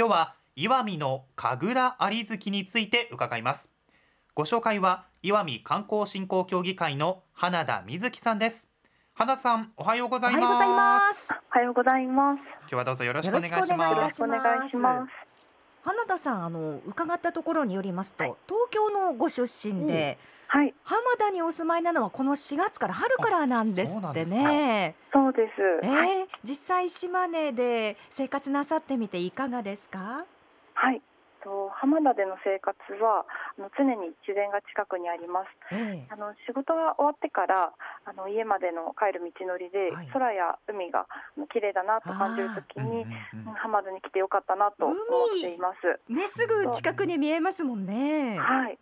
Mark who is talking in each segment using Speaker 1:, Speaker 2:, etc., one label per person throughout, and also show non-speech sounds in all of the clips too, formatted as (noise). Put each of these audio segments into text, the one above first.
Speaker 1: 今日は石見の神楽有月について伺います。ご紹介は石見観光振興協議会の花田瑞希さんです。花田さんおはようございます。
Speaker 2: おはようございます。
Speaker 3: おはようございます。
Speaker 1: 今日はどうぞよろしくお願いし
Speaker 2: よろしくお願いい
Speaker 1: ます。
Speaker 3: お願い。します。
Speaker 2: 花田さんあの伺ったところによりますと、東京のご出身で、
Speaker 3: はい、
Speaker 2: 浜田にお住まいなのはこの4月から春からなんですって
Speaker 1: あそうなんです
Speaker 2: ね。
Speaker 3: そうです。
Speaker 2: えー
Speaker 3: はい、
Speaker 2: 実際島根で生活なさってみていかがですか？
Speaker 3: はい。と浜田での生活はあの常に自然が近くにあります。
Speaker 2: え
Speaker 3: あの仕事が終わってからあの家までの帰る道のりで、
Speaker 2: はい
Speaker 3: 空や海が綺麗だなと感じるときに、
Speaker 1: うんうん
Speaker 3: 浜田に来てよかったなと思っています。
Speaker 2: えねすぐ近くに見えますもんね。
Speaker 3: はい。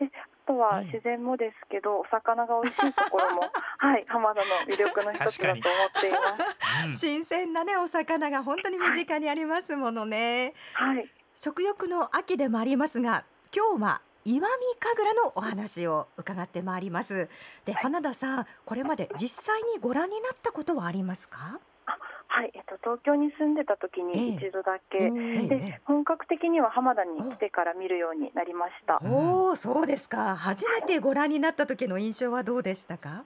Speaker 3: であとは
Speaker 2: ええ
Speaker 3: 自然もですけど、お魚が美味しいところも (laughs) はい浜田の魅力の一つだと思っています。(laughs)
Speaker 1: うん
Speaker 2: 新鮮なねお魚が本当に身近にありますものね。
Speaker 3: はい。
Speaker 2: 食欲の秋でもありますが今日は石見神楽のお話を伺ってまいりますで花田さんこれまで実際にご覧になったことはありますか？
Speaker 3: と東京に住んでた時
Speaker 2: ええ。
Speaker 3: に一度だけ、
Speaker 2: え
Speaker 3: で
Speaker 2: え
Speaker 3: 本格的には浜田に来てから見るようになりました。
Speaker 1: うん
Speaker 2: おおそうですか。初めてご覧になった時の印象はどうでしたか？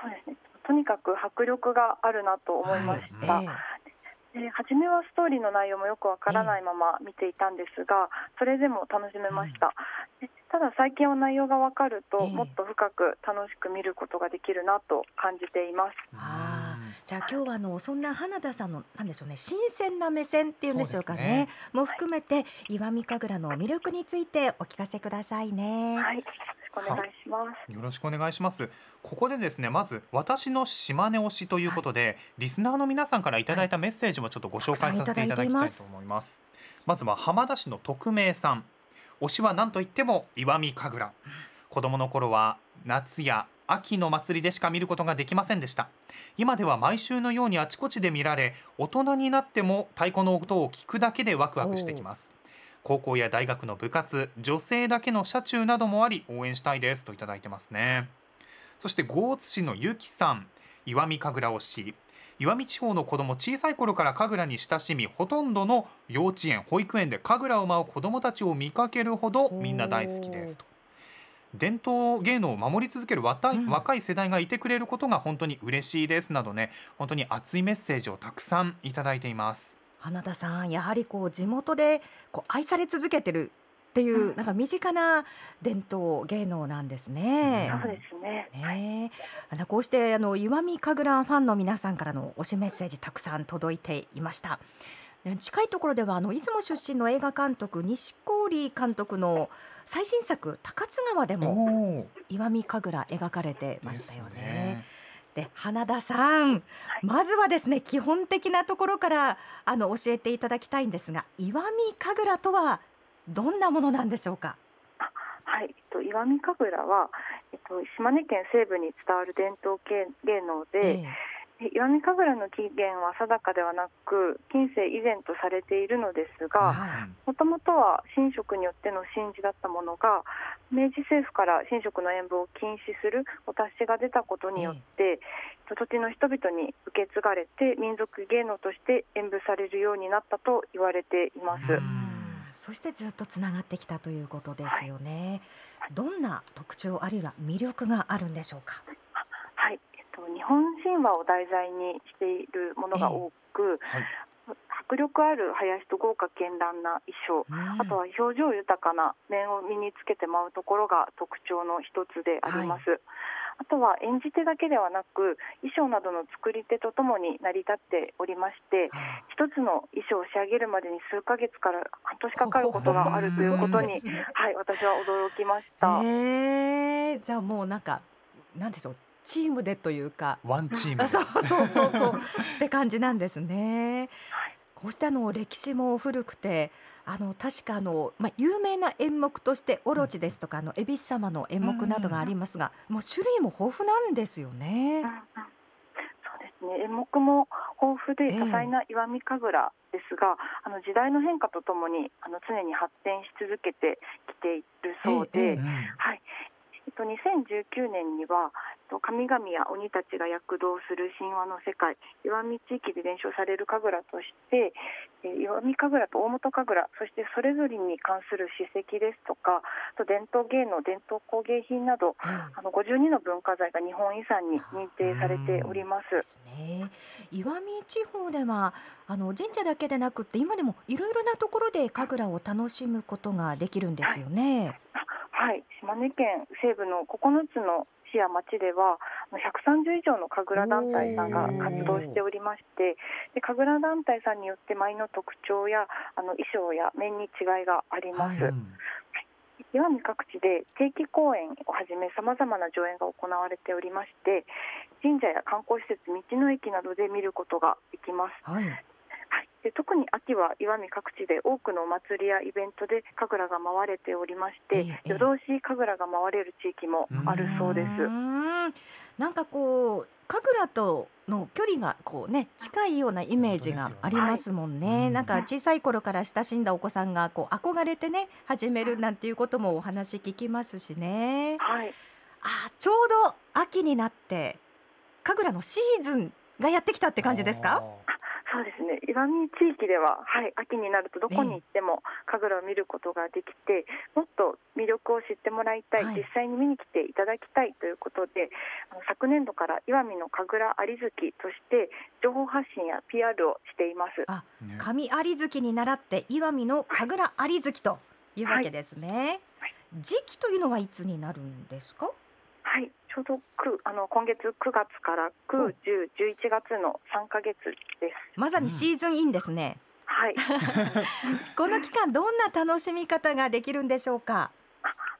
Speaker 3: そうですね。とにかく迫力があるなと思いました。
Speaker 1: はい。
Speaker 3: で初めはストーリーの内容もよくわからないまま見ていたんですが、それでも楽しめました。でただ最近は内容がわかると、
Speaker 2: ええ。
Speaker 3: もっと深く楽しく見ることができるなと感じています。
Speaker 2: あじゃあ今日はあのそんな花田さんのなんでしょうね新鮮な目線っていうんでしょうかね
Speaker 1: ね
Speaker 2: も含めて石見神楽の魅力についてお聞かせくださいね。
Speaker 3: はい、よろしくお願いします。
Speaker 1: よろしくお願いします。ここでですね、まず私の島根推しということで、リスナーの皆さんからいただいたメッセージもちょっとご紹介させていただきたいと思います。まずは浜田市の匿名さん、推しは何と言っても石見神楽。子供の頃は夏や秋の祭りでしか見ることができませんでした。今では毎週のようにあちこちで見られ、大人になっても太鼓の音を聞くだけでワクワクしてきます。高校や大学の部活女性だけの車中などもあり応援したいですといただいてますねそして豪津市のゆきさん石見神楽推し石見地方の子供小さい頃から神楽に親しみほとんどの幼稚園保育園で神楽を舞う子供たちを見かけるほどみんな大好きですと伝統芸能を守り続ける若い,、
Speaker 2: うん
Speaker 1: 若い世代がいてくれることが本当に嬉しいですなどね本当に熱いメッセージをたくさんいただいています
Speaker 2: 花田さんやはりこう地元でこう愛され続けてるっていう、
Speaker 3: うん
Speaker 2: なんか身近な伝統芸能なんですね。
Speaker 1: うん
Speaker 3: そうですね。
Speaker 2: ねえあのこうしてあの石見神楽ファンの皆さんからの推しメッセージたくさん届いていました。ね近いところではあの出雲出身の映画監督西郡監督の最新作高津川でも
Speaker 1: お
Speaker 2: 石見神楽描かれてましたよね。で花田さん、まずはですね基本的なところからあの教えていただきたいんですが石見神楽とはどんなものなんでしょうか？
Speaker 3: はい、えっと石見神楽は、えっと、島根県西部に伝わる伝統芸芸能で、
Speaker 2: え
Speaker 3: え石見神楽の起源は定かではなく近世以前とされているのです
Speaker 2: え
Speaker 3: が
Speaker 2: はい
Speaker 3: もともとは神職によっての神事だったものが明治政府から神職の演舞を禁止するお達しが出たことによって、土地の人々に受け継がれて民族芸能として演舞されるようになったと言われています。
Speaker 1: うん
Speaker 2: そしてずっとつながってきたということですよね。どんな特徴あるいは魅力があるんでしょうか？
Speaker 3: と、日本神話を題材にしているものが多く、
Speaker 1: はい。
Speaker 3: 迫力ある林と豪華絢爛な衣装、あとは表情豊かな面を身につけて舞うところが特徴の一つであります。あとは演じ手だけではなく衣装などの作り手とともに成り立っておりまして
Speaker 2: はい。
Speaker 3: 一つの衣装を仕上げるまでに数ヶ月から半年かかることがあるということに、(laughs) はい、私は驚きました。
Speaker 2: えー、じゃあもうなんかなんでしょうチームでというか。
Speaker 1: ワンチーム。
Speaker 2: あそうそうそうそう。って感じなんですね。
Speaker 3: はい。
Speaker 2: こうしたあの歴史も古くてあの確かあの、まあ、有名な演目として「オロチ」ですとか、あの恵比寿様の演目などがありますが、もう種類も豊富なんですよね。
Speaker 3: うん。うん。そうですね。演目も豊富で
Speaker 2: ええ。
Speaker 3: 多彩な石見神楽ですが、あの時代の変化とともにあの常に発展し続けてきているそうで、
Speaker 2: ええええ。
Speaker 1: うん
Speaker 3: はいと、2019年には神々や鬼たちが躍動する神話の世界石見地域で伝承される神楽として石見神楽と大本神楽そしてそれぞれに関する史跡ですとかと伝統芸能伝統工芸品など、あの52の文化財が日本遺産に認定されております。
Speaker 2: ね、石見地方ではあの神社だけでなくて今でもいろいろなところで神楽を楽しむことができるんですよね。
Speaker 3: はい、はい、島根県西部の9つの市や町では130以上の神楽団体さんが活動しておりましてで神楽団体さんによって舞の特徴やあの衣装や面に違いがあります。はい。岩見各地で定期公演をはじめさまざまな上演が行われておりまして神社や観光施設道の駅などで見ることができます、はい、で特に秋は岩見各地で多くのお祭りやイベントで神楽が回れておりまして、ええ、夜通し神楽が回れる地域もあるそうです。
Speaker 2: なんかこう神楽との距離がこうね近いようなイメージがありますもんね。ねはい、なんか小さい頃から親しんだお子さんがこう憧れてね始めるなんていうこともお話聞きますしね。はい、あちょうど秋になって神楽のシーズンがやってきたって感じですか？
Speaker 3: そうですね。岩見地域では、はい、秋になるとどこに行っても神楽を見ることができて、もっと魅力を知ってもらいたい、はい、実際に見に来ていただきたいということであの昨年度から岩見の神楽有月として情報発信や PR をしています。
Speaker 2: あ神有月に倣って岩見の神楽有月というわけですね、はい、時期というのはいつになるんですか？
Speaker 3: はいちょうどあの今月9月から9、10、11月の3か月です。
Speaker 2: まさにシーズンインですね。
Speaker 3: はい。(laughs)
Speaker 2: この期間どんな楽しみ方ができるんでしょうか？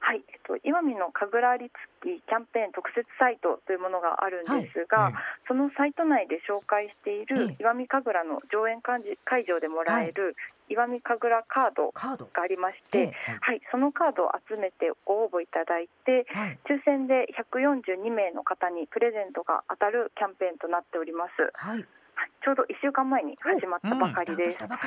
Speaker 3: はい、えっと、岩見の神楽りつきキャンペーン特設サイトというものがあるんですが、はい、そのサイト内で紹介している岩見神楽の上演会場でもらえる岩見神楽カードがありまして、はい、そのカードを集めてご応募いただいて、はい、抽選で142名の方にプレゼントが当たるキャンペーンとなっております。はい、ちょうど1週間前に始まったばかりです。うん。うん。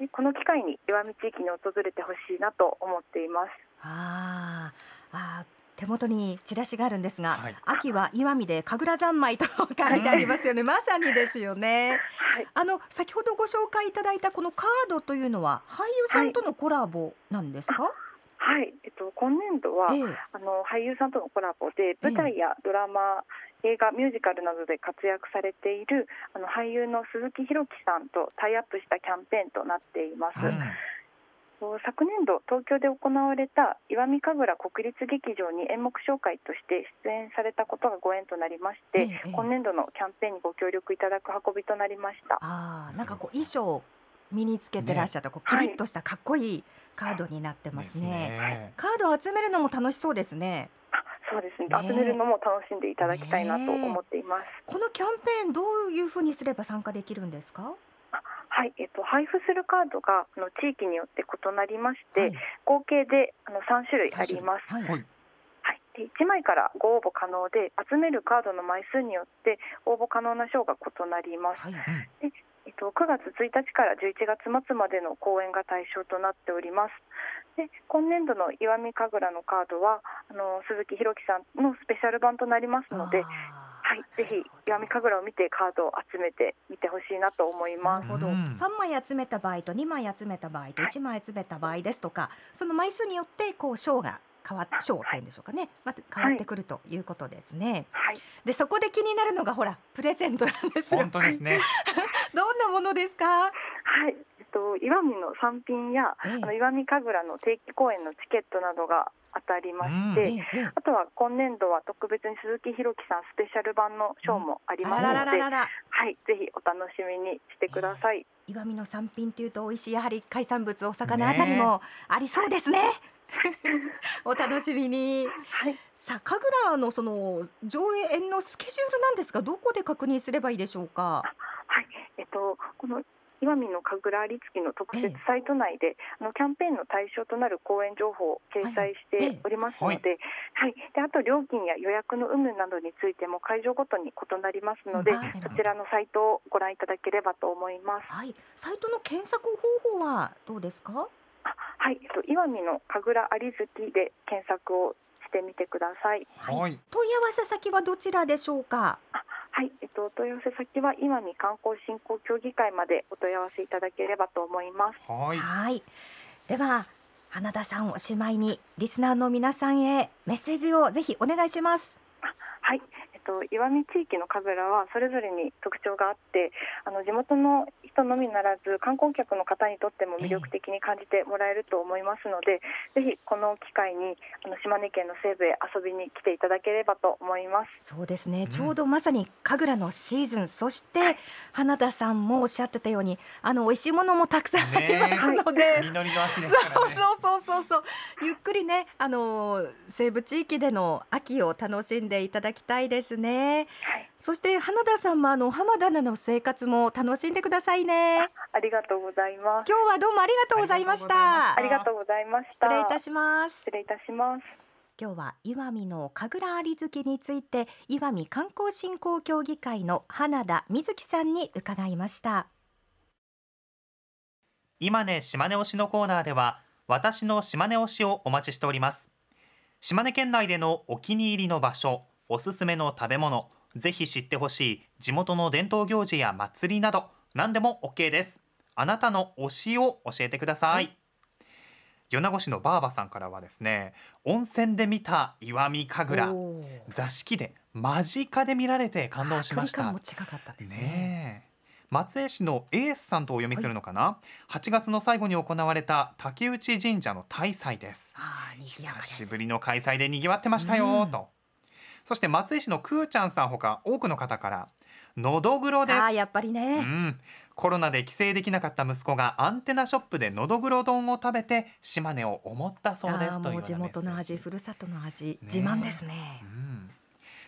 Speaker 3: でこの機会に岩見地域に訪れてほしいなと思っています。
Speaker 2: ああ手元にチラシがあるんですが、はい、秋は岩見で神楽三昧と書いてありますよね。(laughs) まさにですよね。はい、あの先ほどご紹介いただいたこのカードというのは俳優さんとのコラボなんですか？
Speaker 3: はい、えっと今年度は、ええ、あの俳優さんとのコラボで舞台やドラマ、映画ミュージカルなどで活躍されているあの俳優の鈴木宏樹さんとタイアップしたキャンペーンとなっています。はい昨年度東京で行われた石見神楽国立劇場に演目紹介として出演されたことがご縁となりまして、ええ、今年度のキャンペーンにご協力いただく運びとなりました。
Speaker 2: あなんかこう衣装身につけてらっしゃった、ね、こうキリッとしたかっこいいカードになってますね、ね、カードを集めるのも楽しそうですね。
Speaker 3: そうですね、ね、集めるのも楽しんでいただきたいなと思っています、
Speaker 2: このキャンペーンどういうふうにすれば参加できるんですか？
Speaker 3: はい、えっと、配布するカードがあの地域によって異なりまして、はい、合計であの3種類あります。はい、はい、で1枚からご応募可能で集めるカードの枚数によって応募可能な賞が異なります。はい、でえっと、9月1日から11月末までの公演が対象となっております。で今年度の石見神楽のカードはあの鈴木弘樹さんのスペシャル版となりますのではい、ぜひ石見神楽を見てカードを集めてみてほしいなと思います。なるほど。
Speaker 2: 三枚集めた場合と二枚集めた場合と一枚集めた場合ですとか、その枚数によってこう賞が変わっ賞っていうんでしょうかね、また変わってくるということですね。はい。でそこで気になるのがほらプレゼントなんですよ。
Speaker 1: 本当ですね。(laughs)
Speaker 2: どんなものですか？は
Speaker 3: い。えっと岩見の産品や、ええ、あの岩見神楽の定期公演のチケットなどが当たりまして、うん、あとは今年度は特別に鈴木弘樹さんスペシャル版のショーもありますので、はい、ぜひお楽しみにしてください。
Speaker 2: えー、岩見の産品というと美味しいやはり海産物お魚あたりもありそうですね。ね (laughs) お楽しみに。はい。さあ神楽のその上演のスケジュールなんですがどこで確認すればいいでしょうか？
Speaker 3: はい。えっとこの岩見の神楽有月の特設サイト内で、あのキャンペーンの対象となる講演情報を掲載しておりますので、はい、であと料金や予約の有無などについても会場ごとに異なりますので、そちらのサイトをご覧いただければと思います。
Speaker 2: はい、サイトの検索方法はどうですか？
Speaker 3: はい、えっと岩見の神楽有月で検索をししてみてください。
Speaker 1: はい。
Speaker 2: 問い合わせ先はどちらでしょうか？
Speaker 3: はい、えっと、問い合わせ先は今に観光振興協議会までお問い合わせいただければと思います。
Speaker 1: はい。
Speaker 2: はいでは花田さんおしまいにリスナーの皆さんへメッセージをぜひお願いします。
Speaker 3: はい、と岩見地域の神楽はそれぞれに特徴があってあの地元の人のみならず観光客の方にとっても魅力的に感じてもらえると思いますので、えー、ぜひこの機会にあの島根県の西部へ遊びに来ていただければと思います。
Speaker 2: そうですね、うん、ちょうどまさに神楽のシーズンそして、花田さんもおっしゃってたようにあの美味しいものもたくさんありますので、
Speaker 1: 実りの秋ですから
Speaker 2: ねそうそうそうそう。ゆっくりねあの西部地域での秋を楽しんでいただきたいですね。はい、そして花田さんもあの浜田の生活も楽しんでくださいね。
Speaker 3: ありがとうございます。
Speaker 2: 今日はどうもありがとうございました。
Speaker 3: ありがとうございました
Speaker 2: 失礼いたします。
Speaker 3: 失礼いたします。
Speaker 2: 今日は岩見の神楽あり月について岩見観光振興協議会の花田瑞希さんに伺いました。
Speaker 1: 今ね島根推しのコーナーでは私の島根推しをお待ちしております。島根県内でのお気に入りの場所おすすめの食べ物ぜひ知ってほしい地元の伝統行事や祭りなど何でも OK です。あなたの推しを教えてください、はい。米子市のばあばさんからはですね温泉で見た石見神楽座敷で間近で見られて感動しました。
Speaker 2: 近かったですね。
Speaker 1: ね松江市のエースさんとお読みするのかな、はい、8月の最後に行われた竹内神社の大祭です。久しぶりの開催で賑わってましたよ、とそして松江市のくーちゃんさんほか多くの方からのどぐろです。
Speaker 2: あやっぱりね、
Speaker 1: うん、コロナで帰省できなかった息子がアンテナショップでのどぐろ丼を食べて島根を思ったそうですという
Speaker 2: 地元の味ふるさとの味、ね、自慢ですね、
Speaker 1: うん、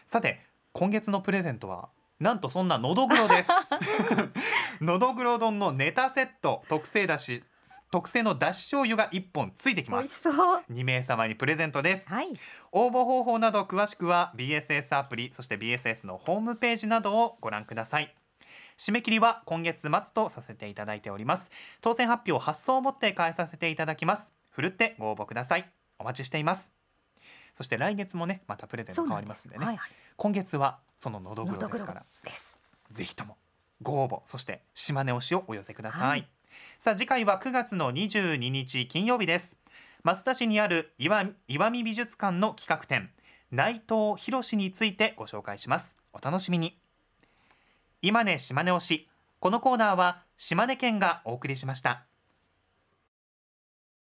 Speaker 1: さて今月のプレゼントはなんとそんなのどぐろです。(laughs) のどぐろ丼のネタセット特製だし特製のだし醤油が1本ついてきます。2名様にプレゼントです、
Speaker 2: はい、
Speaker 1: 応募方法など詳しくは BSS アプリそして BSS のホームページなどをご覧ください。締め切りは今月末とさせていただいております。当選発表発送をもって返させていただきます。ふるってご応募ください。お待ちしています。そして来月もねまたプレゼント変わりますんでね、はいはい、今月はそののどぐろですから。ぜひともご応募そして島根推しをお寄せください、はいさあ次回は9月の22日金曜日です。増田市にある岩見美術館の企画展内藤博についてご紹介します。お楽しみに。今ね島根推し。このコーナーは島根県がお送りしました。